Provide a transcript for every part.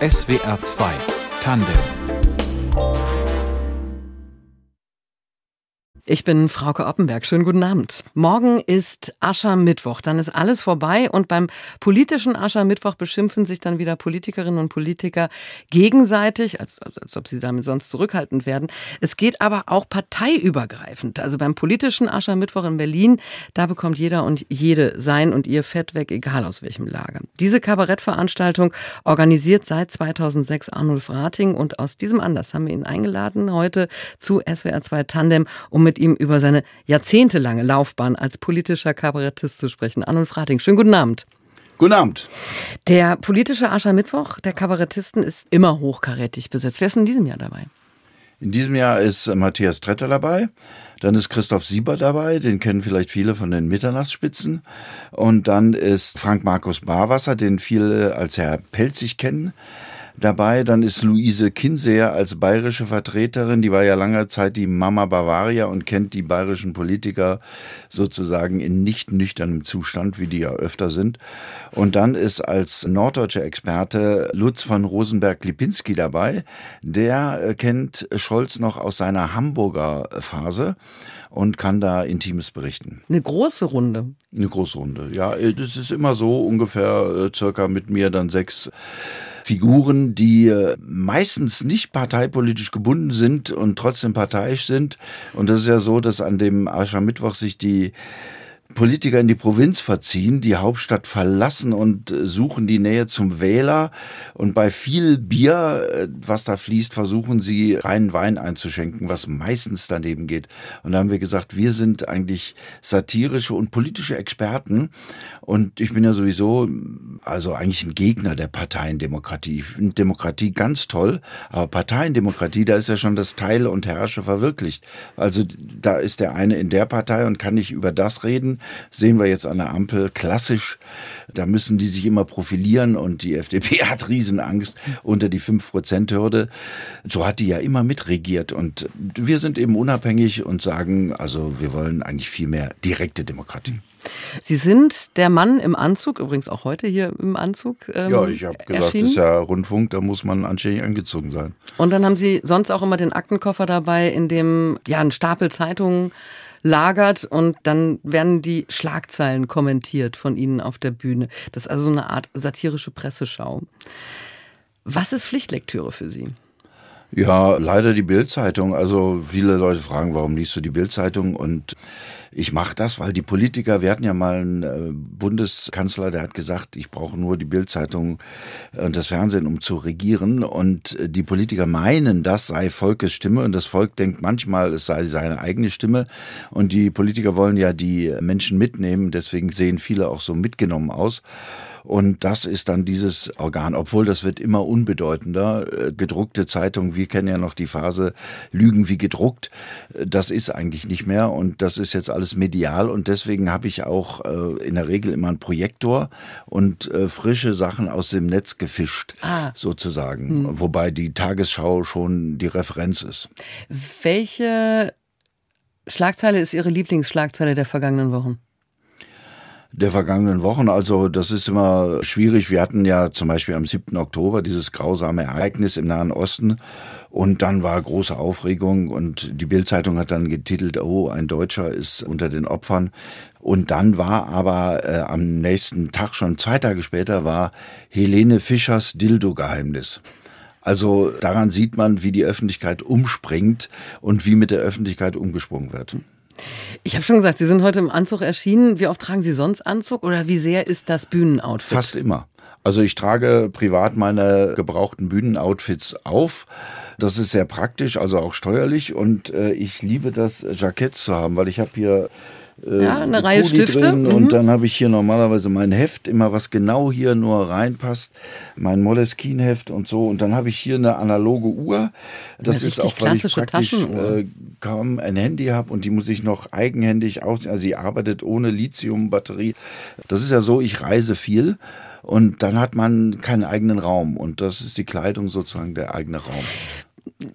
SWR 2 Tandem Ich bin Frauke Oppenberg. Schönen guten Abend. Morgen ist Aschermittwoch. Dann ist alles vorbei und beim politischen Aschermittwoch beschimpfen sich dann wieder Politikerinnen und Politiker gegenseitig, als, als ob sie damit sonst zurückhaltend werden. Es geht aber auch parteiübergreifend. Also beim politischen Aschermittwoch in Berlin, da bekommt jeder und jede sein und ihr Fett weg, egal aus welchem Lager. Diese Kabarettveranstaltung organisiert seit 2006 Arnulf Rating und aus diesem Anlass haben wir ihn eingeladen heute zu SWR 2 Tandem, um mit mit ihm über seine jahrzehntelange Laufbahn als politischer Kabarettist zu sprechen. Arnold Frating, schönen guten Abend. Guten Abend. Der politische Aschermittwoch der Kabarettisten ist immer hochkarätig besetzt. Wer ist in diesem Jahr dabei? In diesem Jahr ist Matthias Tretter dabei. Dann ist Christoph Sieber dabei, den kennen vielleicht viele von den Mitternachtsspitzen. Und dann ist Frank Markus Barwasser, den viele als Herr Pelzig kennen dabei. Dann ist Luise Kinseer als bayerische Vertreterin. Die war ja lange Zeit die Mama Bavaria und kennt die bayerischen Politiker sozusagen in nicht nüchternem Zustand, wie die ja öfter sind. Und dann ist als norddeutscher Experte Lutz von Rosenberg-Lipinski dabei. Der äh, kennt Scholz noch aus seiner Hamburger Phase und kann da Intimes berichten. Eine große Runde. Eine große Runde, ja. Das ist immer so ungefähr äh, circa mit mir dann sechs Figuren, die äh, meistens nicht parteipolitisch gebunden sind und trotzdem parteiisch sind. Und das ist ja so, dass an dem Aschermittwoch sich die Politiker in die Provinz verziehen, die Hauptstadt verlassen und äh, suchen die Nähe zum Wähler. Und bei viel Bier, äh, was da fließt, versuchen sie reinen Wein einzuschenken, was meistens daneben geht. Und da haben wir gesagt, wir sind eigentlich satirische und politische Experten. Und ich bin ja sowieso, also eigentlich ein Gegner der Parteiendemokratie. Ich finde Demokratie ganz toll, aber Parteiendemokratie, da ist ja schon das Teile und Herrsche verwirklicht. Also da ist der eine in der Partei und kann nicht über das reden sehen wir jetzt an der Ampel klassisch. Da müssen die sich immer profilieren und die FDP hat Riesenangst unter die 5-Prozent-Hürde. So hat die ja immer mitregiert und wir sind eben unabhängig und sagen, also wir wollen eigentlich viel mehr direkte Demokratie. Sie sind der Mann im Anzug, übrigens auch heute hier im Anzug. Ähm, ja, ich habe gesagt, erschienen. das ist ja Rundfunk, da muss man anständig angezogen sein. Und dann haben Sie sonst auch immer den Aktenkoffer dabei, in dem ja ein Stapel Zeitungen lagert und dann werden die Schlagzeilen kommentiert von Ihnen auf der Bühne. Das ist also eine Art satirische Presseschau. Was ist Pflichtlektüre für Sie? Ja, leider die Bildzeitung. Also viele Leute fragen, warum liest du die Bildzeitung? Und ich mache das, weil die Politiker, wir hatten ja mal einen äh, Bundeskanzler, der hat gesagt, ich brauche nur die Bildzeitung und das Fernsehen, um zu regieren. Und äh, die Politiker meinen, das sei Volkes Stimme und das Volk denkt manchmal, es sei seine eigene Stimme. Und die Politiker wollen ja die Menschen mitnehmen, deswegen sehen viele auch so mitgenommen aus. Und das ist dann dieses Organ, obwohl das wird immer unbedeutender. Äh, gedruckte Zeitung, wir kennen ja noch die Phase Lügen wie gedruckt. Äh, das ist eigentlich nicht mehr und das ist jetzt alles medial und deswegen habe ich auch äh, in der Regel immer einen Projektor und frische Sachen aus dem Netz gefischt, ah. sozusagen. Hm. Wobei die Tagesschau schon die Referenz ist. Welche Schlagzeile ist Ihre Lieblingsschlagzeile der vergangenen Wochen? Der vergangenen Wochen. Also das ist immer schwierig. Wir hatten ja zum Beispiel am 7. Oktober dieses grausame Ereignis im Nahen Osten und dann war große Aufregung und die Bildzeitung hat dann getitelt, oh, ein Deutscher ist unter den Opfern. Und dann war aber äh, am nächsten Tag, schon zwei Tage später, war Helene Fischers Dildo-Geheimnis. Also daran sieht man, wie die Öffentlichkeit umspringt und wie mit der Öffentlichkeit umgesprungen wird. Ich habe schon gesagt, Sie sind heute im Anzug erschienen. Wie oft tragen Sie sonst Anzug oder wie sehr ist das Bühnenoutfit? Fast immer. Also ich trage privat meine gebrauchten Bühnenoutfits auf. Das ist sehr praktisch, also auch steuerlich. Und äh, ich liebe das Jackett zu haben, weil ich habe hier äh, ja, eine Reihe Kuli Stifte. Drin mhm. Und dann habe ich hier normalerweise mein Heft, immer was genau hier nur reinpasst, mein Moleskine-Heft und so. Und dann habe ich hier eine analoge Uhr. Das eine ist auch, weil ich praktisch äh, kaum ein Handy habe und die muss ich noch eigenhändig ausziehen. Also sie arbeitet ohne Lithium-Batterie. Das ist ja so, ich reise viel. Und dann hat man keinen eigenen Raum. Und das ist die Kleidung sozusagen der eigene Raum.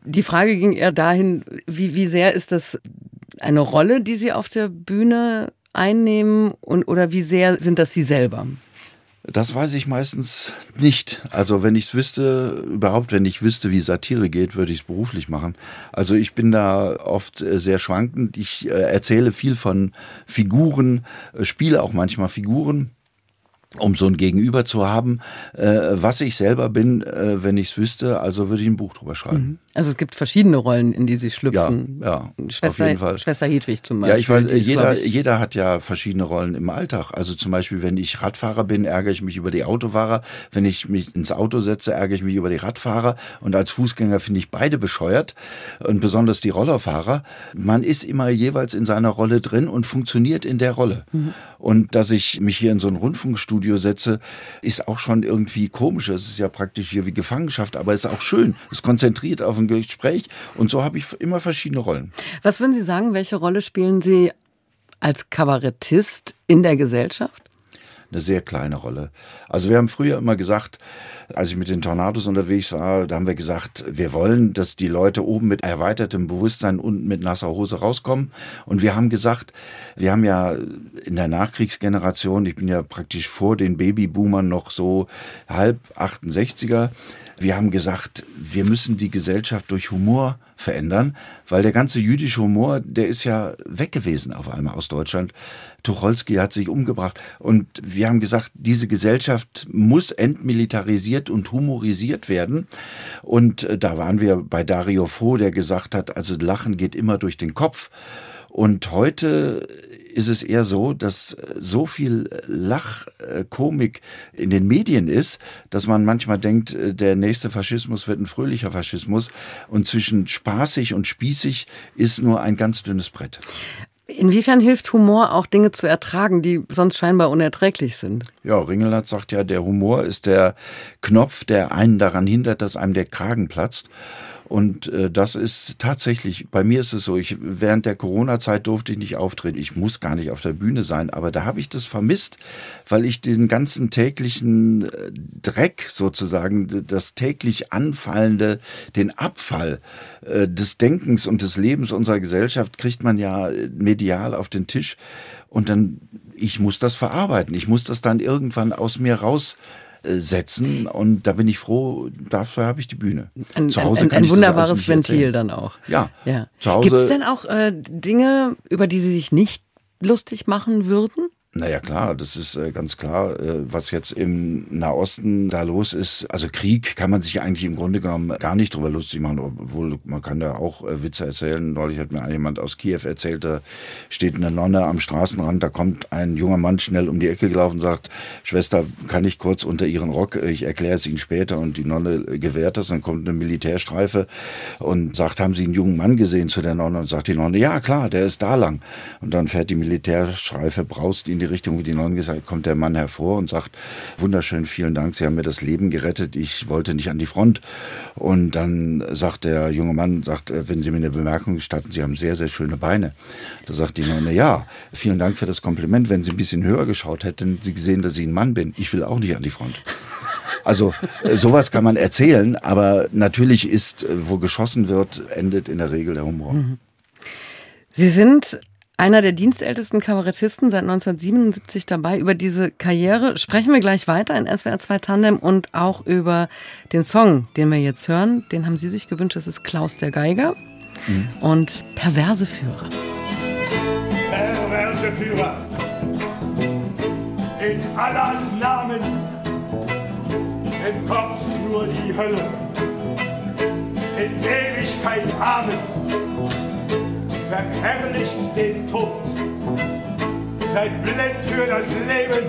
Die Frage ging eher dahin, wie, wie sehr ist das eine Rolle, die Sie auf der Bühne einnehmen und oder wie sehr sind das Sie selber? Das weiß ich meistens nicht. Also wenn ich es wüsste, überhaupt wenn ich wüsste, wie Satire geht, würde ich es beruflich machen. Also ich bin da oft äh, sehr schwankend. Ich äh, erzähle viel von Figuren, äh, spiele auch manchmal Figuren um so ein Gegenüber zu haben, was ich selber bin, wenn ich es wüsste, also würde ich ein Buch drüber schreiben. Mhm. Also es gibt verschiedene Rollen, in die Sie schlüpfen. Ja, ja Schwester, auf jeden Fall. Schwester Hedwig zum Beispiel. Ja, ich weiß, jeder, ich jeder hat ja verschiedene Rollen im Alltag. Also zum Beispiel, wenn ich Radfahrer bin, ärgere ich mich über die Autofahrer. Wenn ich mich ins Auto setze, ärgere ich mich über die Radfahrer. Und als Fußgänger finde ich beide bescheuert. Und besonders die Rollerfahrer. Man ist immer jeweils in seiner Rolle drin und funktioniert in der Rolle. Mhm. Und dass ich mich hier in so ein Rundfunkstudio setze, ist auch schon irgendwie komisch. Es ist ja praktisch hier wie Gefangenschaft, aber es ist auch schön. Es konzentriert auf ein Gespräch und so habe ich immer verschiedene Rollen. Was würden Sie sagen, welche Rolle spielen Sie als Kabarettist in der Gesellschaft? eine sehr kleine Rolle. Also wir haben früher immer gesagt, als ich mit den Tornados unterwegs war, da haben wir gesagt, wir wollen, dass die Leute oben mit erweitertem Bewusstsein unten mit nasser Hose rauskommen. Und wir haben gesagt, wir haben ja in der Nachkriegsgeneration, ich bin ja praktisch vor den Babyboomern noch so halb 68er, wir haben gesagt, wir müssen die Gesellschaft durch Humor verändern, weil der ganze jüdische Humor, der ist ja weg gewesen auf einmal aus Deutschland. Tucholsky hat sich umgebracht und wir haben gesagt, diese Gesellschaft muss entmilitarisiert und humorisiert werden. Und äh, da waren wir bei Dario Fo, der gesagt hat, also Lachen geht immer durch den Kopf. Und heute ist es eher so, dass so viel Lachkomik in den Medien ist, dass man manchmal denkt, der nächste Faschismus wird ein fröhlicher Faschismus. Und zwischen spaßig und spießig ist nur ein ganz dünnes Brett. Inwiefern hilft Humor auch Dinge zu ertragen, die sonst scheinbar unerträglich sind? Ja, Ringelnatz sagt ja, der Humor ist der Knopf, der einen daran hindert, dass einem der Kragen platzt. Und äh, das ist tatsächlich, bei mir ist es so, ich während der Corona-Zeit durfte ich nicht auftreten. Ich muss gar nicht auf der Bühne sein, aber da habe ich das vermisst, weil ich den ganzen täglichen äh, Dreck sozusagen, das täglich anfallende, den Abfall äh, des Denkens und des Lebens unserer Gesellschaft kriegt man ja medial auf den Tisch. Und dann, ich muss das verarbeiten. Ich muss das dann irgendwann aus mir raus setzen. Und da bin ich froh, dafür habe ich die Bühne. Ein, Zu Hause ein, ein, ein wunderbares Ventil dann auch. Ja. ja. Gibt es denn auch äh, Dinge, über die Sie sich nicht lustig machen würden? Naja, klar, das ist äh, ganz klar, äh, was jetzt im Nahosten da los ist. Also Krieg kann man sich eigentlich im Grunde genommen gar nicht drüber lustig machen, obwohl man kann da auch äh, Witze erzählen. Neulich hat mir jemand aus Kiew erzählt, da steht eine Nonne am Straßenrand, da kommt ein junger Mann schnell um die Ecke gelaufen und sagt, Schwester, kann ich kurz unter Ihren Rock, ich erkläre es Ihnen später. Und die Nonne gewährt das, dann kommt eine Militärstreife und sagt, haben Sie einen jungen Mann gesehen zu der Nonne? Und sagt die Nonne, ja klar, der ist da lang. Und dann fährt die Militärstreife, braust in die Richtung, wie die Nonne gesagt kommt der Mann hervor und sagt, wunderschön, vielen Dank, Sie haben mir das Leben gerettet, ich wollte nicht an die Front. Und dann sagt der junge Mann, sagt, äh, wenn Sie mir eine Bemerkung gestatten, Sie haben sehr, sehr schöne Beine. Da sagt die Nonne, ja, vielen Dank für das Kompliment. Wenn Sie ein bisschen höher geschaut hätten, Sie gesehen, dass ich ein Mann bin. Ich will auch nicht an die Front. Also äh, sowas kann man erzählen, aber natürlich ist, äh, wo geschossen wird, endet in der Regel der Humor. Mhm. Sie sind einer der dienstältesten Kabarettisten seit 1977 dabei. Über diese Karriere sprechen wir gleich weiter in SWR 2 Tandem und auch über den Song, den wir jetzt hören. Den haben Sie sich gewünscht. Das ist Klaus der Geiger mhm. und Perverse Führer. Perverse Führer. In Allahs Namen. Im Kopf nur die Hölle. In Ewigkeit Amen verherrlicht den Tod. Seid blind für das Leben,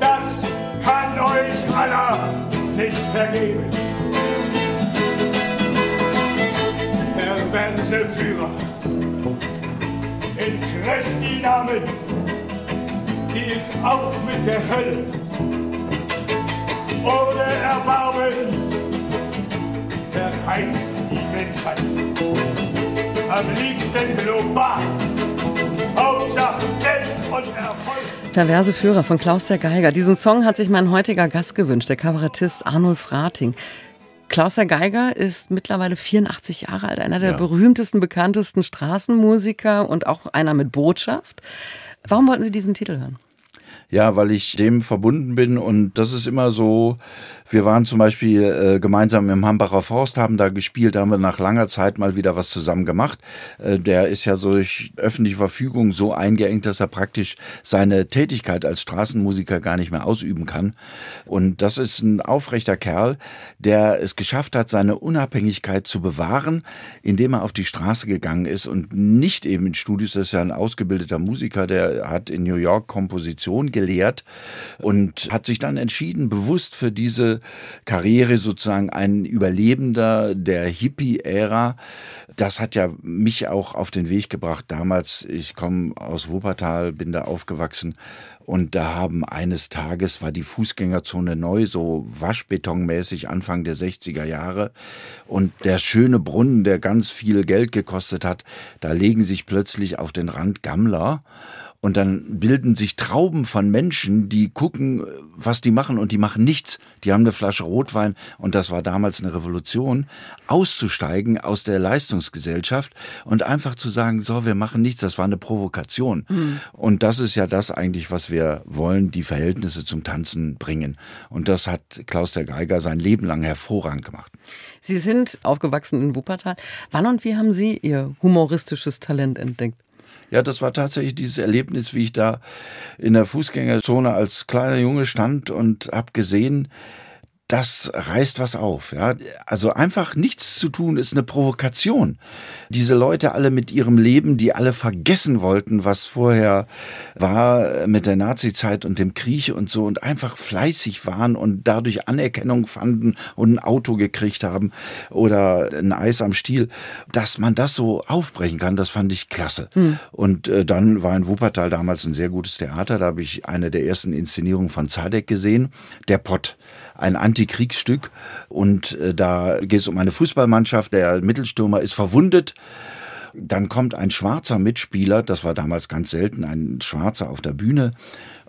das kann euch Allah nicht vergeben. Perverse Führer, in Christi Namen hielt auch mit der Hölle ohne Erbarmen verheizt die Menschheit am liebsten global. Hauptsache Geld und Erfolg. Perverse Führer von Klaus der Geiger. Diesen Song hat sich mein heutiger Gast gewünscht, der Kabarettist Arnulf Rating. Klaus der Geiger ist mittlerweile 84 Jahre alt, einer der ja. berühmtesten, bekanntesten Straßenmusiker und auch einer mit Botschaft. Warum wollten Sie diesen Titel hören? Ja, weil ich dem verbunden bin und das ist immer so, wir waren zum Beispiel äh, gemeinsam im Hambacher Forst, haben da gespielt, haben wir nach langer Zeit mal wieder was zusammen gemacht. Äh, der ist ja so durch öffentliche Verfügung so eingeengt, dass er praktisch seine Tätigkeit als Straßenmusiker gar nicht mehr ausüben kann. Und das ist ein aufrechter Kerl, der es geschafft hat, seine Unabhängigkeit zu bewahren, indem er auf die Straße gegangen ist und nicht eben in Studios, das ist ja ein ausgebildeter Musiker, der hat in New York Komposition gelehrt und hat sich dann entschieden, bewusst für diese Karriere sozusagen ein Überlebender der Hippie-Ära. Das hat ja mich auch auf den Weg gebracht. Damals, ich komme aus Wuppertal, bin da aufgewachsen und da haben eines Tages war die Fußgängerzone neu, so waschbetonmäßig Anfang der 60er Jahre. Und der schöne Brunnen, der ganz viel Geld gekostet hat, da legen sich plötzlich auf den Rand Gammler. Und dann bilden sich Trauben von Menschen, die gucken, was die machen und die machen nichts. Die haben eine Flasche Rotwein und das war damals eine Revolution, auszusteigen aus der Leistungsgesellschaft und einfach zu sagen, so, wir machen nichts. Das war eine Provokation. Mhm. Und das ist ja das eigentlich, was wir wollen, die Verhältnisse zum Tanzen bringen. Und das hat Klaus der Geiger sein Leben lang hervorragend gemacht. Sie sind aufgewachsen in Wuppertal. Wann und wie haben Sie Ihr humoristisches Talent entdeckt? Ja, das war tatsächlich dieses Erlebnis, wie ich da in der Fußgängerzone als kleiner Junge stand und habe gesehen, das reißt was auf. Ja? Also einfach nichts zu tun ist eine Provokation. Diese Leute alle mit ihrem Leben, die alle vergessen wollten, was vorher war mit der Nazizeit und dem Krieg und so und einfach fleißig waren und dadurch Anerkennung fanden und ein Auto gekriegt haben oder ein Eis am Stiel, dass man das so aufbrechen kann, das fand ich klasse. Hm. Und äh, dann war in Wuppertal damals ein sehr gutes Theater, da habe ich eine der ersten Inszenierungen von Zadek gesehen, der Pott ein Antikriegsstück. Und äh, da geht es um eine Fußballmannschaft. Der Mittelstürmer ist verwundet. Dann kommt ein schwarzer Mitspieler, das war damals ganz selten, ein Schwarzer auf der Bühne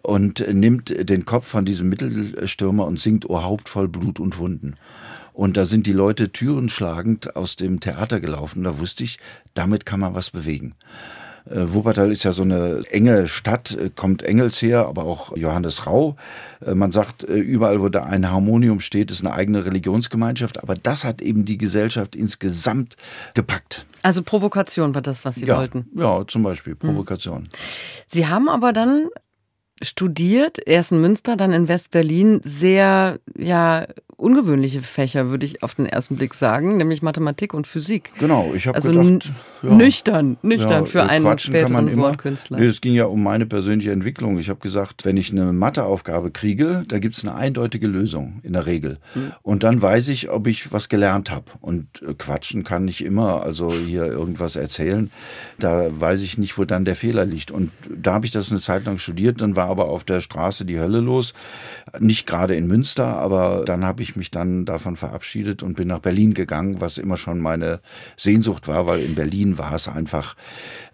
und nimmt den Kopf von diesem Mittelstürmer und singt O Haupt voll Blut und Wunden. Und da sind die Leute türenschlagend aus dem Theater gelaufen. Da wusste ich, damit kann man was bewegen. Äh, Wuppertal ist ja so eine enge Stadt, äh, kommt Engels her, aber auch Johannes Rau. Äh, man sagt, überall, wo da ein Harmonium steht, ist eine eigene Religionsgemeinschaft, aber das hat eben die Gesellschaft insgesamt gepackt. Also Provokation war das, was Sie ja, wollten? Ja, zum Beispiel hm. Provokation. Sie haben aber dann studiert, erst in Münster, dann in West-Berlin, sehr ja ungewöhnliche Fächer, würde ich auf den ersten Blick sagen, nämlich Mathematik und Physik. Genau, ich habe also gedacht, ja, nüchtern, nüchtern ja, für äh, einen späteren Wortkünstler. Nee, es ging ja um meine persönliche Entwicklung. Ich habe gesagt, wenn ich eine Matheaufgabe kriege, da gibt es eine eindeutige Lösung in der Regel. Hm. Und dann weiß ich, ob ich was gelernt habe. Und äh, quatschen kann ich immer, also hier irgendwas erzählen. Da weiß ich nicht, wo dann der Fehler liegt. Und da habe ich das eine Zeit lang studiert, dann war aber auf der Straße die Hölle los. Nicht gerade in Münster, aber dann habe ich mich dann davon verabschiedet und bin nach Berlin gegangen, was immer schon meine Sehnsucht war, weil in Berlin war es einfach,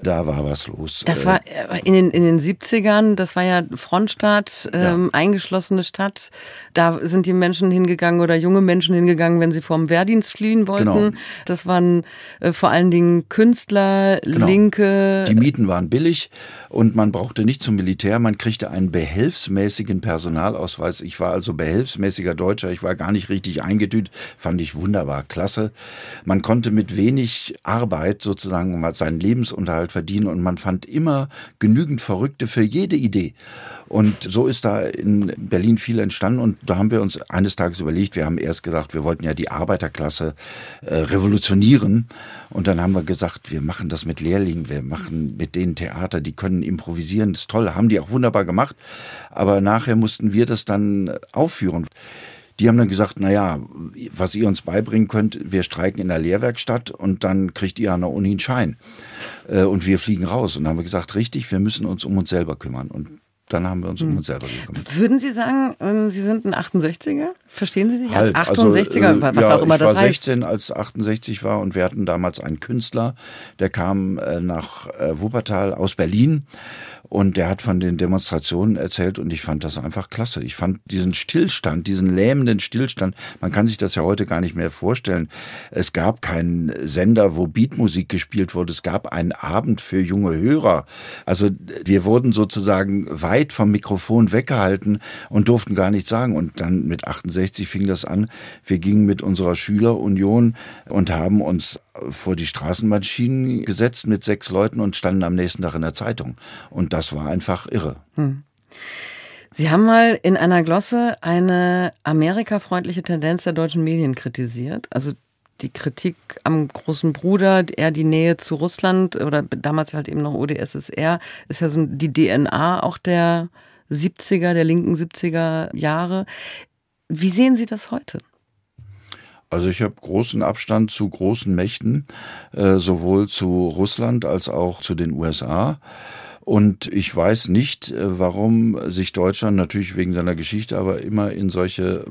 da war was los. Das war äh, in den, in den 70ern, das war ja Frontstadt, ähm, ja. eingeschlossene Stadt. Da sind die Menschen hingegangen oder junge Menschen hingegangen, wenn sie vom Wehrdienst fliehen wollten. Genau. Das waren äh, vor allen Dingen Künstler, genau. Linke. Die Mieten waren billig und man brauchte nicht zum Militär, man kriegte einen behelfsmäßigen Personalausweis. Ich war also behelfsmäßiger Deutscher, ich war gar nicht richtig eingetütet, fand ich wunderbar, klasse. Man konnte mit wenig Arbeit sozusagen seinen Lebensunterhalt verdienen und man fand immer genügend Verrückte für jede Idee. Und so ist da in Berlin viel entstanden und da haben wir uns eines Tages überlegt, wir haben erst gesagt, wir wollten ja die Arbeiterklasse äh, revolutionieren und dann haben wir gesagt, wir machen das mit Lehrlingen, wir machen mit denen Theater, die können improvisieren, das ist toll, haben die auch wunderbar gemacht, aber nachher mussten wir das dann aufführen. Die haben dann gesagt, naja, was ihr uns beibringen könnt, wir streiken in der Lehrwerkstatt und dann kriegt ihr an der Uni einen Schein. Äh, und wir fliegen raus. Und dann haben wir gesagt, richtig, wir müssen uns um uns selber kümmern. Und dann haben wir uns um hm. uns selber gekümmert. Würden Sie sagen, ähm, Sie sind ein 68er? Verstehen Sie sich als halt, 68er, also, was ja, auch immer das heißt? Ich war 16, als 68 war und wir hatten damals einen Künstler, der kam äh, nach äh, Wuppertal aus Berlin Und der hat von den Demonstrationen erzählt und ich fand das einfach klasse. Ich fand diesen Stillstand, diesen lähmenden Stillstand, man kann sich das ja heute gar nicht mehr vorstellen. Es gab keinen Sender, wo Beatmusik gespielt wurde. Es gab einen Abend für junge Hörer. Also wir wurden sozusagen weit vom Mikrofon weggehalten und durften gar nichts sagen. Und dann mit 68 fing das an. Wir gingen mit unserer Schülerunion und haben uns vor die Straßenbahnschienen gesetzt mit sechs Leuten und standen am nächsten Tag in der Zeitung. Und das war einfach irre. Hm. Sie haben mal in einer Glosse eine amerikafreundliche Tendenz der deutschen Medien kritisiert. Also die Kritik am großen Bruder, eher die Nähe zu Russland oder damals halt eben noch OdSSR, ist ja so die DNA auch der 70er, der linken 70er Jahre. Wie sehen Sie das heute? Also ich habe großen Abstand zu großen Mächten, äh, sowohl zu Russland als auch zu den USA. Und ich weiß nicht, äh, warum sich Deutschland natürlich wegen seiner Geschichte aber immer in solche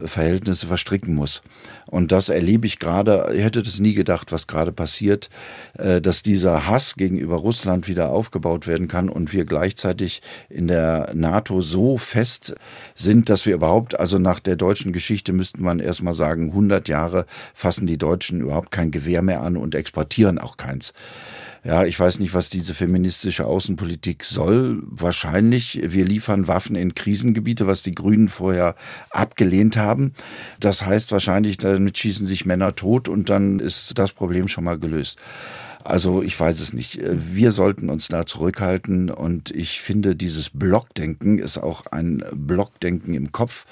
Machtverhältnisse verstricken muss. Und das erlebe ich gerade, ich hätte das nie gedacht, was gerade passiert, äh, dass dieser Hass gegenüber Russland wieder aufgebaut werden kann und wir gleichzeitig in der NATO so fest sind, dass wir überhaupt, also nach der deutschen Geschichte müsste man erstmal sagen, 100 Jahre fassen die Deutschen überhaupt kein Gewehr mehr an und exportieren auch keins. Ja, ich weiß nicht, was diese feministische Außenpolitik soll. Wahrscheinlich, wir liefern Waffen in Krisengebiete, was die Grünen vorher abgelehnt haben. Das heißt wahrscheinlich, damit schießen sich Männer tot und dann ist das Problem schon mal gelöst. Also ich weiß es nicht. Wir sollten uns da zurückhalten und ich finde, dieses Blockdenken ist auch ein Blockdenken im Kopf.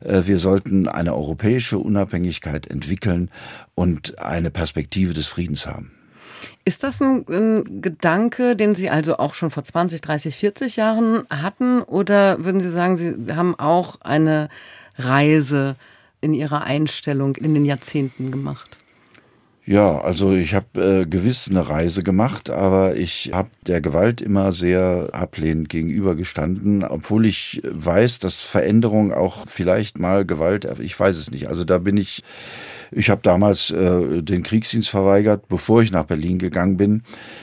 Wir sollten eine europäische Unabhängigkeit entwickeln und eine Perspektive des Friedens haben. Ist das ein, ein, Gedanke, den Sie also auch schon vor 20, 30, 40 Jahren hatten? Oder würden Sie sagen, Sie haben auch eine Reise in Ihrer Einstellung in den Jahrzehnten gemacht? Ja, also ich habe äh, gewiss eine Reise gemacht, aber ich habe der Gewalt immer sehr ablehnend gegenübergestanden, obwohl ich weiß, dass Veränderung auch vielleicht mal Gewalt, ich weiß es nicht. Also da bin ich ich habe damals äh, den Kriegsdienst verweigert, bevor ich nach Berlin gegangen bin.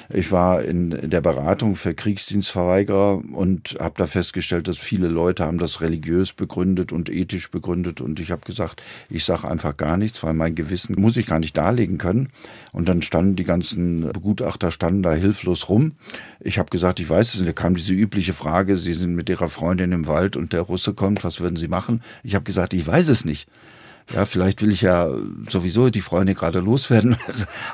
Ich war in, der Beratung für Kriegsdienstverweigerer und habe da festgestellt, dass viele Leute haben das religiös begründet und ethisch begründet. Und ich habe gesagt, ich sage einfach gar nichts, weil mein Gewissen muss ich gar nicht darlegen können. Und dann standen die ganzen Begutachter standen da hilflos rum. Ich habe gesagt, ich weiß es nicht. Da kam diese übliche Frage, Sie sind mit Ihrer Freundin im Wald und der Russe kommt, was würden Sie machen? Ich habe gesagt, ich weiß es nicht. Ja, vielleicht will ich ja sowieso die Freunde gerade loswerden.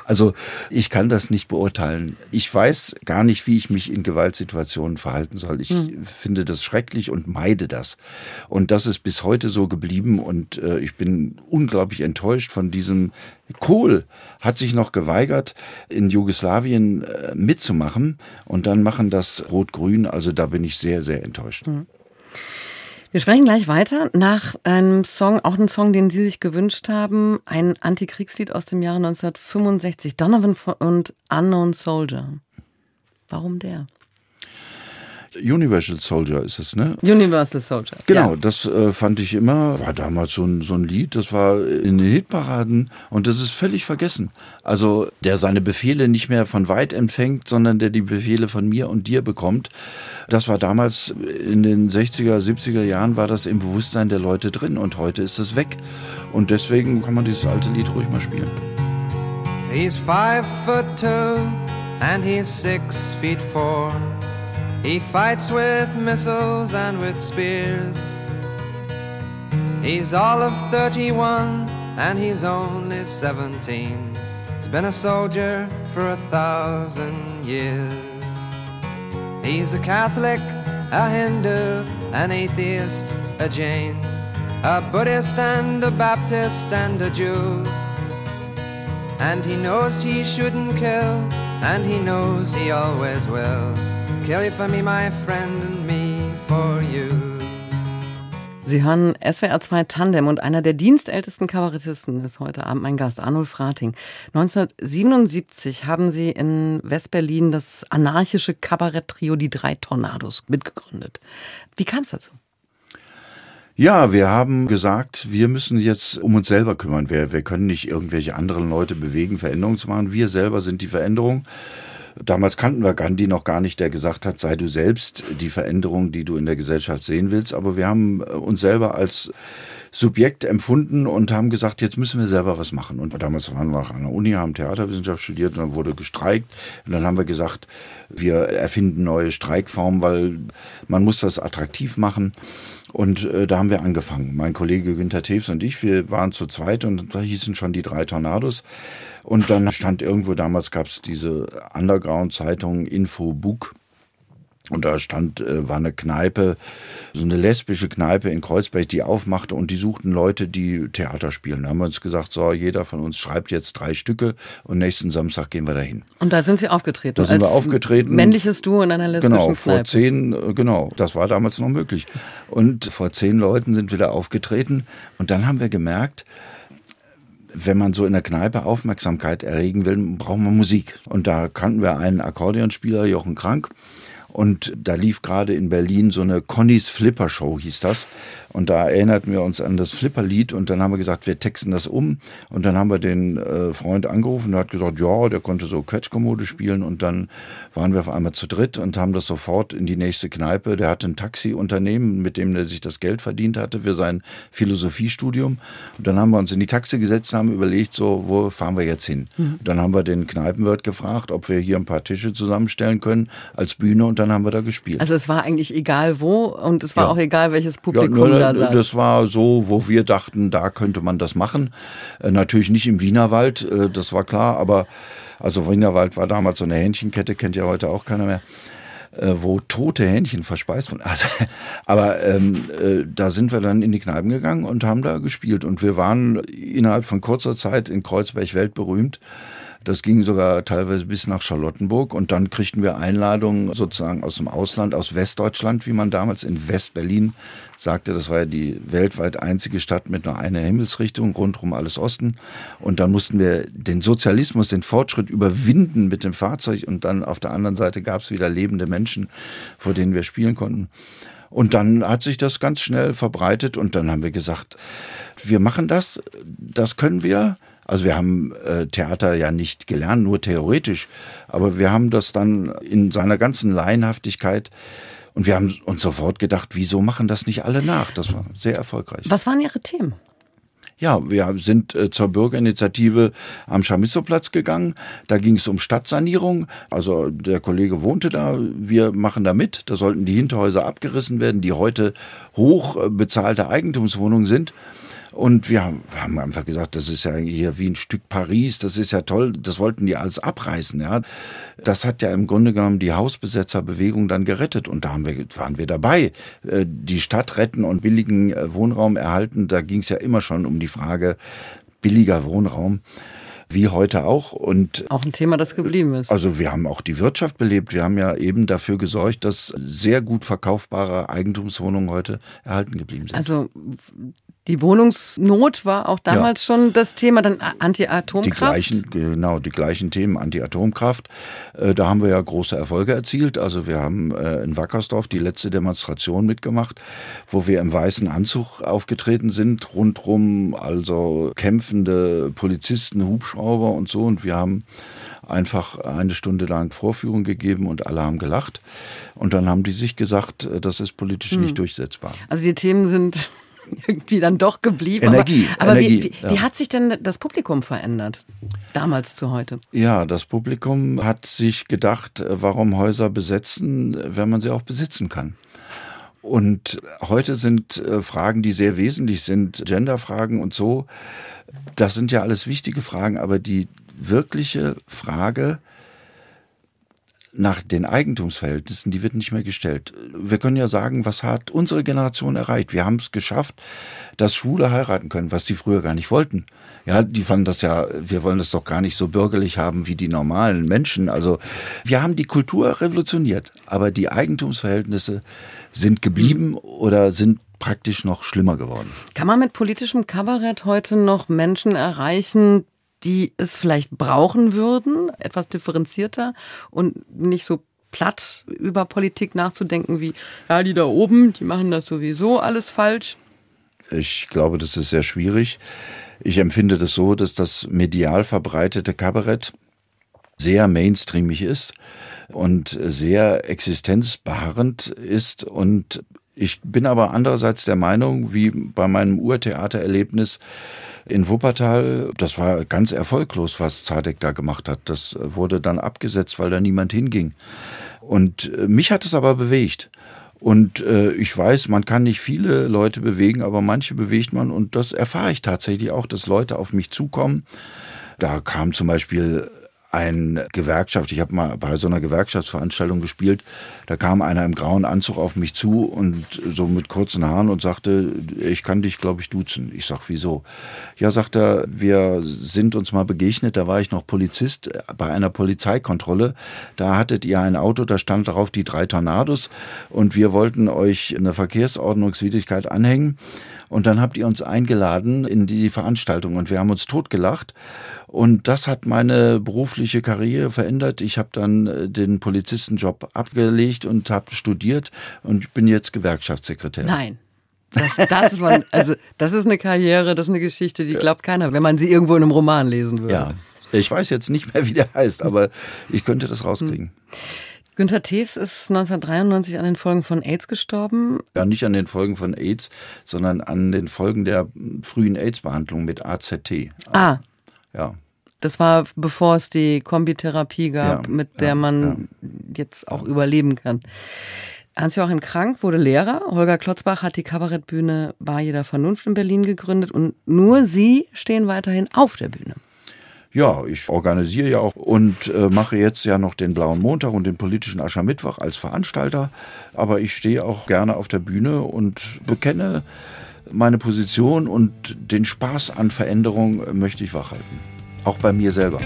Also ich kann das nicht beurteilen. Ich weiß gar nicht, wie ich mich in Gewaltsituationen verhalten soll. Ich hm. finde das schrecklich und meide das. Und das ist bis heute so geblieben und äh, ich bin unglaublich enttäuscht von diesem Kohl hat sich noch geweigert, in Jugoslawien äh, mitzumachen und dann machen das Rot-Grün. Also da bin ich sehr, sehr enttäuscht. Mhm. Wir sprechen gleich weiter nach einem Song, auch einen Song, den Sie sich gewünscht haben, ein Antikriegslied aus dem Jahre 1965, Donovan und Unknown Soldier. Warum der? Universal Soldier ist es, ne? Universal Soldier. Genau, ja. das äh, fand ich immer, war damals so ein, so ein Lied, das war in den Hitparaden und das ist völlig vergessen. Also, der seine Befehle nicht mehr von weit empfängt, sondern der die Befehle von mir und dir bekommt. Das war damals in den 60er, 70er Jahren war das im Bewusstsein der Leute drin und heute ist es weg. Und deswegen kann man dieses alte Lied ruhig mal spielen. He's five foot two and he's six feet four. He fights with missiles and with spears. He's all of 31 and he's only 17. He's been a soldier for a thousand years. He's a Catholic, a Hindu, an atheist, a Jain, a Buddhist and a Baptist and a Jew. And he knows he shouldn't kill, and he knows he always will. Kill you for me, my friend, and me for you. Sie hören SWR 2 Tandem und einer der dienstältesten Kabarettisten ist heute Abend mein Gast, Arnulf Rating. 1977 haben Sie in Westberlin das anarchische Kabarett-Trio Die Drei Tornados mitgegründet. Wie kam es dazu? Ja, wir haben gesagt, wir müssen jetzt um uns selber kümmern. Wir, wir können nicht irgendwelche anderen Leute bewegen, Veränderungen zu machen. Wir selber sind die Veränderung. Damals kannten wir Gandhi noch gar nicht, der gesagt hat, sei du selbst die Veränderung, die du in der Gesellschaft sehen willst. Aber wir haben uns selber als Subjekt empfunden und haben gesagt, jetzt müssen wir selber was machen. Und damals waren wir auch an der Uni, haben Theaterwissenschaft studiert und dann wurde gestreikt. Und dann haben wir gesagt, wir erfinden neue Streikformen, weil man muss das attraktiv machen. Und äh, da haben wir angefangen. Mein Kollege Günther Teves und ich, wir waren zu zweit und da hießen schon die drei Tornados. Und dann stand irgendwo, damals gab es diese Underground-Zeitung Info Book und da stand, äh, war eine Kneipe, so eine lesbische Kneipe in Kreuzberg, die aufmachte und die suchten Leute, die Theater spielen. Da haben wir uns gesagt, so, jeder von uns schreibt jetzt drei Stücke und nächsten Samstag gehen wir dahin. Und da sind Sie aufgetreten? Da sind wir aufgetreten. Männliches Duo in einer lesbischen Genau, Kneipe. vor zehn, äh, genau, das war damals noch möglich. Und vor zehn Leuten sind wir da aufgetreten und dann haben wir gemerkt, wenn man so in der Kneipe Aufmerksamkeit erregen will, braucht man Musik. Und da kannten wir einen Akkordeonspieler, Jochen Krank. Und da lief gerade in Berlin so eine Connys Flipper Show, hieß das. Und da erinnerten wir uns an das Flipper-Lied und dann haben wir gesagt, wir texten das um. Und dann haben wir den äh, Freund angerufen, der hat gesagt, ja, der konnte so Quetschkommode spielen. Und dann waren wir auf einmal zu dritt und haben das sofort in die nächste Kneipe. Der hatte ein Taxiunternehmen, mit dem er sich das Geld verdient hatte für sein Philosophiestudium. Und dann haben wir uns in die Taxi gesetzt, haben überlegt, so, wo fahren wir jetzt hin? Mhm. Dann haben wir den Kneipenwirt gefragt, ob wir hier ein paar Tische zusammenstellen können als Bühne und dann haben wir da gespielt. Also es war eigentlich egal wo und es war Ja. auch egal, welches Ja, Publikum ne, da saß. das war so, wo wir dachten, da könnte man das machen. Äh, natürlich nicht im Wienerwald, äh, das war klar, aber also Wienerwald war damals so eine Hähnchenkette, kennt ja heute auch keiner mehr, äh, wo tote Hähnchen verspeist wurden. Also, aber ähm, äh, da sind wir dann in die Kneipen gegangen und haben da gespielt und wir waren innerhalb von kurzer Zeit in Kreuzberg weltberühmt. Das ging sogar teilweise bis nach Charlottenburg und dann kriegten wir Einladungen sozusagen aus dem Ausland, aus Westdeutschland, wie man damals in Westberlin sagte. Das war ja die weltweit einzige Stadt mit nur einer Himmelsrichtung, rundherum alles Osten. Und dann mussten wir den Sozialismus, den Fortschritt überwinden mit dem Fahrzeug und dann auf der anderen Seite gab es wieder lebende Menschen, vor denen wir spielen konnten. Und dann hat sich das ganz schnell verbreitet und dann haben wir gesagt, wir machen das, das können wir. Also wir haben äh, Theater ja nicht gelernt, nur theoretisch, aber wir haben das dann in seiner ganzen Laienhaftigkeit und wir haben uns sofort gedacht, wieso machen das nicht alle nach? Das war sehr erfolgreich. Was waren Ihre Themen? Ja, wir sind äh, zur Bürgerinitiative am Chamisso-Platz gegangen. Da ging es um Stadtsanierung. Also der Kollege wohnte da. Wir machen da mit. Da sollten die Hinterhäuser abgerissen werden, die heute hoch äh, bezahlte Eigentumswohnungen sind. Und wir haben, einfach gesagt, das ist ja hier wie ein Stück Paris, das ist ja toll, das wollten die alles abreißen, ja. Das hat ja im Grunde genommen die Hausbesetzerbewegung dann gerettet und da haben wir, waren wir dabei. Äh, Die Stadt retten und billigen äh, Wohnraum erhalten, da ging es ja immer schon um die Frage billiger Wohnraum, wie heute auch. Und Auch ein Thema, das geblieben ist. also wir haben auch die Wirtschaft belebt. Wir haben ja eben dafür gesorgt, dass sehr gut verkaufbare Eigentumswohnungen heute erhalten geblieben sind. Also die Wohnungsnot war auch damals schon das Thema, dann A- die Anti-Atomkraft. gleichen, genau, die gleichen Themen, Anti-Atomkraft. Äh, Da haben wir ja große Erfolge erzielt. Also wir haben äh, in Wackersdorf die letzte Demonstration mitgemacht, wo wir im weißen Anzug aufgetreten sind, rundrum also kämpfende Polizisten, Hubschrauber und so. Und wir haben einfach eine Stunde lang Vorführung gegeben und alle haben gelacht. Und dann haben die sich gesagt, äh, das ist politisch Hm. nicht durchsetzbar. Also die Themen sind irgendwie dann doch geblieben. Energie, Aber, aber Energie, wie, wie, ja. wie hat sich denn das Publikum verändert? Damals zu heute. Ja, das Publikum hat sich gedacht, äh, warum Häuser besetzen, wenn man sie auch besitzen kann. Und heute sind äh, Fragen, die sehr wesentlich sind, Genderfragen und so. Das sind ja alles wichtige Fragen, aber die wirkliche Frage nach den Eigentumsverhältnissen, die wird nicht mehr gestellt. Wir können ja sagen, was hat unsere Generation erreicht? Wir haben es geschafft, dass Schwule heiraten können, was die früher gar nicht wollten. Ja, die fanden das ja, wir wollen das doch gar nicht so bürgerlich haben wie die normalen Menschen. Also wir haben die Kultur revolutioniert, aber die Eigentumsverhältnisse sind geblieben oder sind praktisch noch schlimmer geworden. Kann man mit politischem Kabarett heute noch Menschen erreichen, die es vielleicht brauchen würden, etwas differenzierter und nicht so platt über Politik nachzudenken wie, ja, die da oben, die machen das sowieso alles falsch. Ich glaube, das ist sehr schwierig. Ich empfinde das so, dass das medial verbreitete Kabarett sehr mainstreamig ist und sehr existenzbeharrend ist und ich bin aber andererseits der Meinung, wie bei meinem Urtheatererlebnis in Wuppertal, das war ganz erfolglos, was Zadek da gemacht hat. Das wurde dann abgesetzt, weil da niemand hinging. Und äh, mich hat es aber bewegt. Und äh, ich weiß, man kann nicht viele Leute bewegen, aber manche bewegt man und das erfahre ich tatsächlich auch, dass Leute auf mich zukommen. Da kam zum Beispiel ein Gewerkschaft, ich habe mal bei so einer Gewerkschaftsveranstaltung gespielt, da kam einer im grauen Anzug auf mich zu und so mit kurzen Haaren und sagte, ich kann dich, glaube ich, duzen. Ich sag, wieso? Ja, sagt er, wir sind uns mal begegnet, da war ich noch Polizist bei einer Polizeikontrolle. Da hattet ihr ein Auto, da stand darauf die drei Tornados und wir wollten euch eine Verkehrsordnungswidrigkeit anhängen. Und dann habt ihr uns eingeladen in die Veranstaltung und wir haben uns totgelacht. Und das hat meine berufliche Karriere verändert. Ich habe dann äh, den Polizistenjob abgelegt und habe studiert und bin jetzt Gewerkschaftssekretär. Nein. Das, das, man, also, das ist eine Karriere, das ist eine Geschichte, die glaubt keiner, wenn man sie irgendwo in einem Roman lesen würde. Ja. Ich weiß jetzt nicht mehr, wie der heißt, aber ich könnte das rauskriegen. Hm. Günter Tews ist 1993 an den Folgen von AIDS gestorben. Ja, nicht an den Folgen von AIDS, sondern an den Folgen der frühen AIDS-Behandlung mit AZT. Ah. Ja. Das war bevor es die Kombitherapie gab, ja, mit der ja, man ja. jetzt auch überleben kann. Hans-Joachim Krank wurde Lehrer. Holger Klotzbach hat die Kabarettbühne Bar jeder Vernunft in Berlin gegründet und nur Sie stehen weiterhin auf der Bühne. Ja, ich organisiere ja auch und äh, mache jetzt ja noch den Blauen Montag und den politischen Aschermittwoch als Veranstalter. Aber ich stehe auch gerne auf der Bühne und bekenne meine Position und den Spaß an Veränderung möchte ich wachhalten. Auch bei mir selber.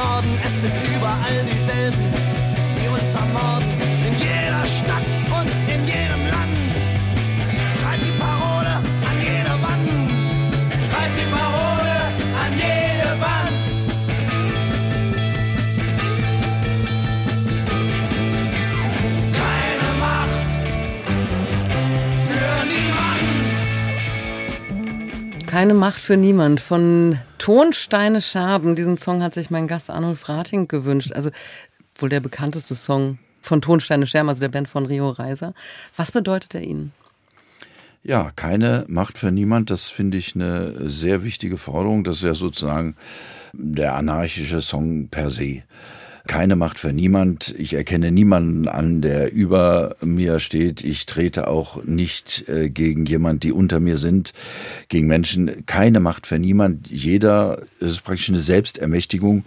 Norden, es sind überall dieselben, die uns ermorden. In jeder Stadt und in jedem Land. Keine Macht für niemand von Tonsteine Scherben, diesen Song hat sich mein Gast Arnold Rating gewünscht. Also wohl der bekannteste Song von Tonsteine Scherben, also der Band von Rio Reiser. Was bedeutet er Ihnen? Ja, keine Macht für niemand, das finde ich eine sehr wichtige Forderung. Das ist ja sozusagen der anarchische Song per se keine Macht für niemand. Ich erkenne niemanden an, der über mir steht. Ich trete auch nicht äh, gegen jemand, die unter mir sind, gegen Menschen. Keine Macht für niemand. Jeder, es ist praktisch eine Selbstermächtigung.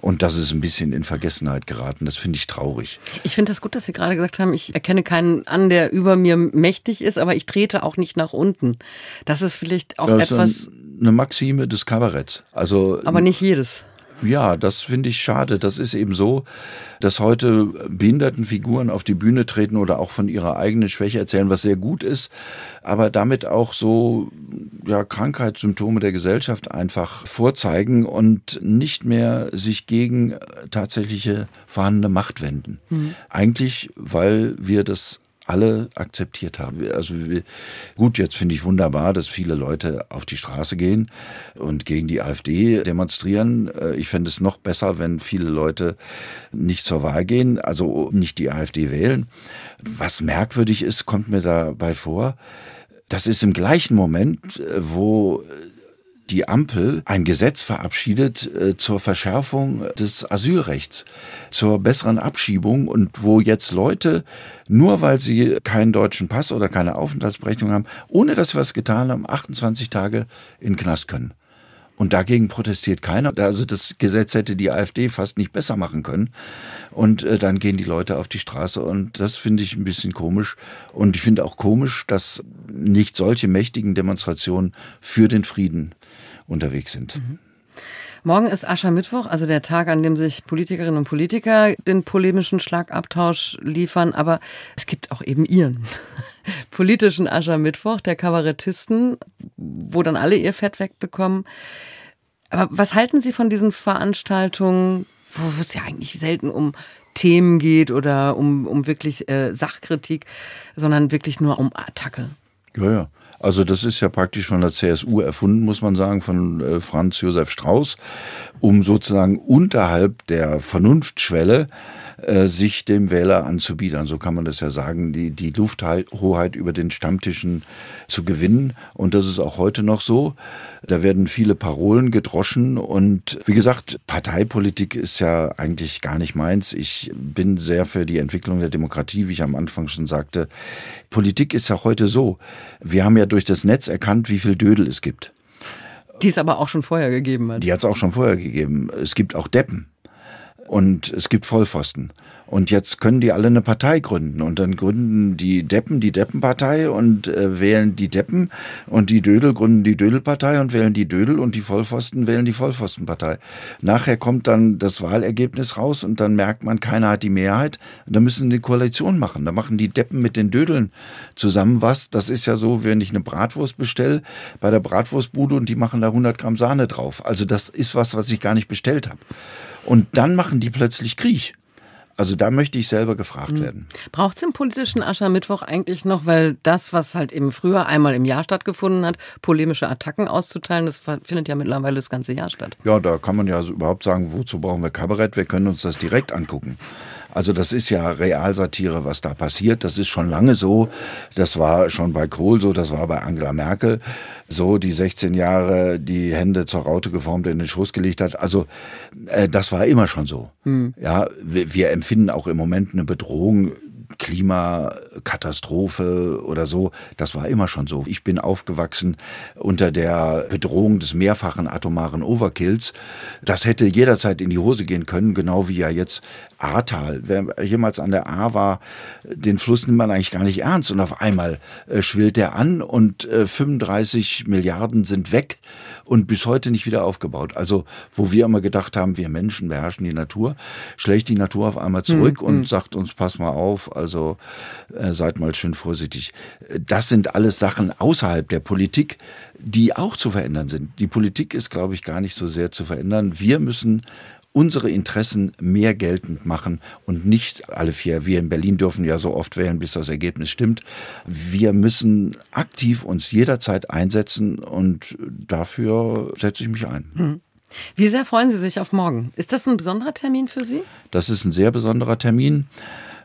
Und das ist ein bisschen in Vergessenheit geraten. Das finde ich traurig. Ich finde das gut, dass Sie gerade gesagt haben, ich erkenne keinen an, der über mir mächtig ist, aber ich trete auch nicht nach unten. Das ist vielleicht auch das etwas. eine Maxime des Kabaretts. Also. Aber nicht jedes. Ja, das finde ich schade. Das ist eben so, dass heute Behindertenfiguren auf die Bühne treten oder auch von ihrer eigenen Schwäche erzählen, was sehr gut ist, aber damit auch so ja, Krankheitssymptome der Gesellschaft einfach vorzeigen und nicht mehr sich gegen tatsächliche vorhandene Macht wenden. Mhm. Eigentlich, weil wir das alle akzeptiert haben. Also gut, jetzt finde ich wunderbar, dass viele Leute auf die Straße gehen und gegen die AfD demonstrieren. Äh, ich fände es noch besser, wenn viele Leute nicht zur Wahl gehen, also nicht die AfD wählen. Was merkwürdig ist, kommt mir dabei vor, das ist im gleichen Moment, äh, wo die Ampel ein Gesetz verabschiedet äh, zur Verschärfung des Asylrechts, zur besseren Abschiebung und wo jetzt Leute, nur weil sie keinen deutschen Pass oder keine Aufenthaltsberechtigung haben, ohne dass sie was getan haben, 28 Tage in Knast können. Und dagegen protestiert keiner. Also das Gesetz hätte die AfD fast nicht besser machen können. Und äh, dann gehen die Leute auf die Straße und das finde ich ein bisschen komisch. Und ich finde auch komisch, dass nicht solche mächtigen Demonstrationen für den Frieden unterwegs sind. Mhm. Morgen ist Aschermittwoch, also der Tag, an dem sich Politikerinnen und Politiker den polemischen Schlagabtausch liefern. Aber es gibt auch eben ihren politischen Aschermittwoch der Kabarettisten, wo dann alle ihr Fett wegbekommen. Aber was halten Sie von diesen Veranstaltungen wo es ja eigentlich selten um Themen geht oder um, um wirklich äh, Sachkritik, sondern wirklich nur um Attacke. Ja, ja. Also das ist ja praktisch von der CSU erfunden, muss man sagen, von äh, Franz Josef Strauß, um sozusagen unterhalb der Vernunftschwelle äh, sich dem Wähler anzubiedern. So kann man das ja sagen, die, die Lufthoheit über den Stammtischen zu gewinnen. Und das ist auch heute noch so. Da werden viele Parolen gedroschen. Und wie gesagt, Parteipolitik ist ja eigentlich gar nicht meins. Ich bin sehr für die Entwicklung der Demokratie, wie ich am Anfang schon sagte. Politik ist ja heute so. Wir haben ja durch das Netz erkannt, wie viel Dödel es gibt. Die es aber auch schon vorher gegeben hat. Die hat es auch schon vorher gegeben. Es gibt auch Deppen. Und es gibt Vollpfosten. Und jetzt können die alle eine Partei gründen. Und dann gründen die Deppen die Deppenpartei und äh, wählen die Deppen. Und die Dödel gründen die Dödelpartei und wählen die Dödel. Und die Vollpfosten wählen die Vollpfostenpartei. Nachher kommt dann das Wahlergebnis raus und dann merkt man, keiner hat die Mehrheit. Und dann müssen die Koalition machen. Da machen die Deppen mit den Dödeln zusammen was. Das ist ja so, wenn ich eine Bratwurst bestelle bei der Bratwurstbude und die machen da 100 Gramm Sahne drauf. Also das ist was, was ich gar nicht bestellt habe. Und dann machen die plötzlich Krieg. Also da möchte ich selber gefragt werden. Braucht es im politischen Aschermittwoch eigentlich noch, weil das, was halt eben früher einmal im Jahr stattgefunden hat, polemische Attacken auszuteilen, das findet ja mittlerweile das ganze Jahr statt. Ja, da kann man ja überhaupt sagen, wozu brauchen wir Kabarett? Wir können uns das direkt angucken. Also das ist ja Realsatire, was da passiert. Das ist schon lange so. Das war schon bei Kohl so, das war bei Angela Merkel so, die 16 Jahre die Hände zur Raute geformt in den Schoß gelegt hat. Also äh, das war immer schon so. Hm. Ja, wir, wir empfinden auch im Moment eine Bedrohung Klimakatastrophe oder so. Das war immer schon so. Ich bin aufgewachsen unter der Bedrohung des mehrfachen atomaren Overkills. Das hätte jederzeit in die Hose gehen können, genau wie ja jetzt Ahrtal. Wer jemals an der A war, den Fluss nimmt man eigentlich gar nicht ernst. Und auf einmal äh, schwillt der an und äh, 35 Milliarden sind weg und bis heute nicht wieder aufgebaut. Also, wo wir immer gedacht haben, wir Menschen beherrschen die Natur, schlägt die Natur auf einmal zurück mhm. und hm. sagt uns, pass mal auf, also äh, seid mal schön vorsichtig. Das sind alles Sachen außerhalb der Politik, die auch zu verändern sind. Die Politik ist, glaube ich, gar nicht so sehr zu verändern. Wir müssen unsere Interessen mehr geltend machen und nicht alle vier. Wir in Berlin dürfen ja so oft wählen, bis das Ergebnis stimmt. Wir müssen aktiv uns jederzeit einsetzen und dafür setze ich mich ein. Hm. Wie sehr freuen Sie sich auf morgen? Ist das ein besonderer Termin für Sie? Das ist ein sehr besonderer Termin.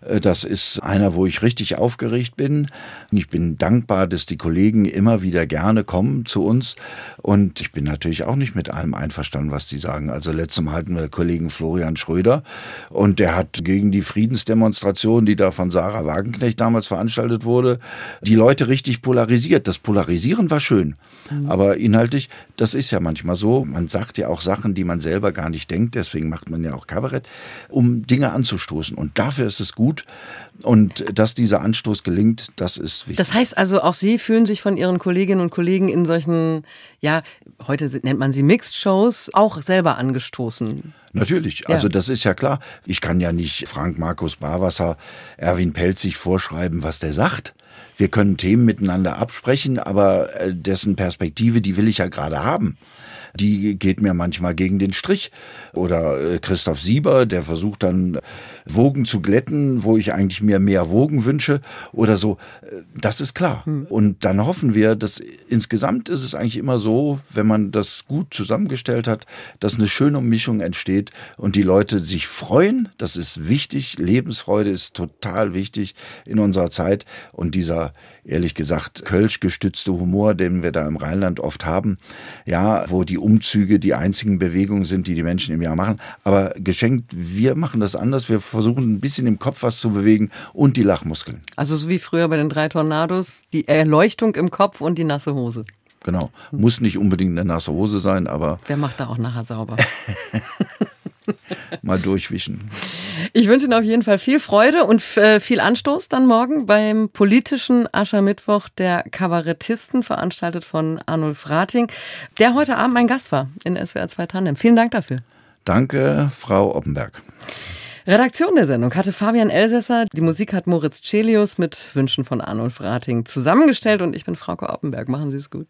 Äh, das ist einer, wo ich richtig aufgeregt bin. Ich bin dankbar, dass die Kollegen immer wieder gerne kommen zu uns. Und ich bin natürlich auch nicht mit allem einverstanden, was die sagen. Also letztes Mal hatten wir Kollegen Florian Schröder und der hat gegen die Friedensdemonstration, die da von Sarah Wagenknecht damals veranstaltet wurde, die Leute richtig polarisiert. Das Polarisieren war schön. Mhm. Aber inhaltlich, das ist ja manchmal so. Man sagt ja auch Sachen, die man selber gar nicht denkt. Deswegen macht man ja auch Kabarett, um Dinge anzustoßen. Und dafür ist es gut. Und dass dieser Anstoß gelingt, das ist wichtig. Das heißt also, auch Sie fühlen sich von Ihren Kolleginnen und Kollegen in solchen, ja, heute nennt man sie Mixed-Shows, auch selber angestoßen. Natürlich, ja. also das ist ja klar. Ich kann ja nicht Frank Markus Barwasser, Erwin Pelzig vorschreiben, was der sagt. Wir können Themen miteinander absprechen, aber äh, dessen Perspektive, die will ich ja gerade haben die geht mir manchmal gegen den Strich. Oder äh, Christoph Sieber, der versucht dann Wogen zu glätten, wo ich eigentlich mir mehr Wogen wünsche oder so. Äh, das ist klar. Hm. Und dann hoffen wir, dass insgesamt ist es eigentlich immer so, wenn man das gut zusammengestellt hat, dass eine schöne Mischung entsteht und die Leute sich freuen. Das ist wichtig. Lebensfreude ist total wichtig in unserer Zeit. Und dieser, ehrlich gesagt, Kölsch gestützte Humor, den wir da im Rheinland oft haben, ja, wo die Umzüge die einzigen Bewegungen sind, die die Menschen im Jahr machen. Aber geschenkt, wir machen das anders. Wir versuchen ein bisschen im Kopf was zu bewegen und die Lachmuskeln. Also so wie früher bei den drei Tornados, die Erleuchtung im Kopf und die nasse Hose. Genau. Muss nicht unbedingt eine nasse Hose sein, aber. Wer macht da auch nachher sauber? mal durchwischen. Ich wünsche Ihnen auf jeden Fall viel Freude und äh, viel Anstoß dann morgen beim politischen Aschermittwoch der Kabarettisten, veranstaltet von Arnulf Rating, der heute Abend mein Gast war in SWR 2 Tandem. Vielen Dank dafür. Danke, Frau Oppenberg. Redaktion der Sendung hatte Fabian Elsässer. Die Musik hat Moritz Celius mit Wünschen von Arnulf Rating zusammengestellt und ich bin Frauke Oppenberg. Machen Sie es gut.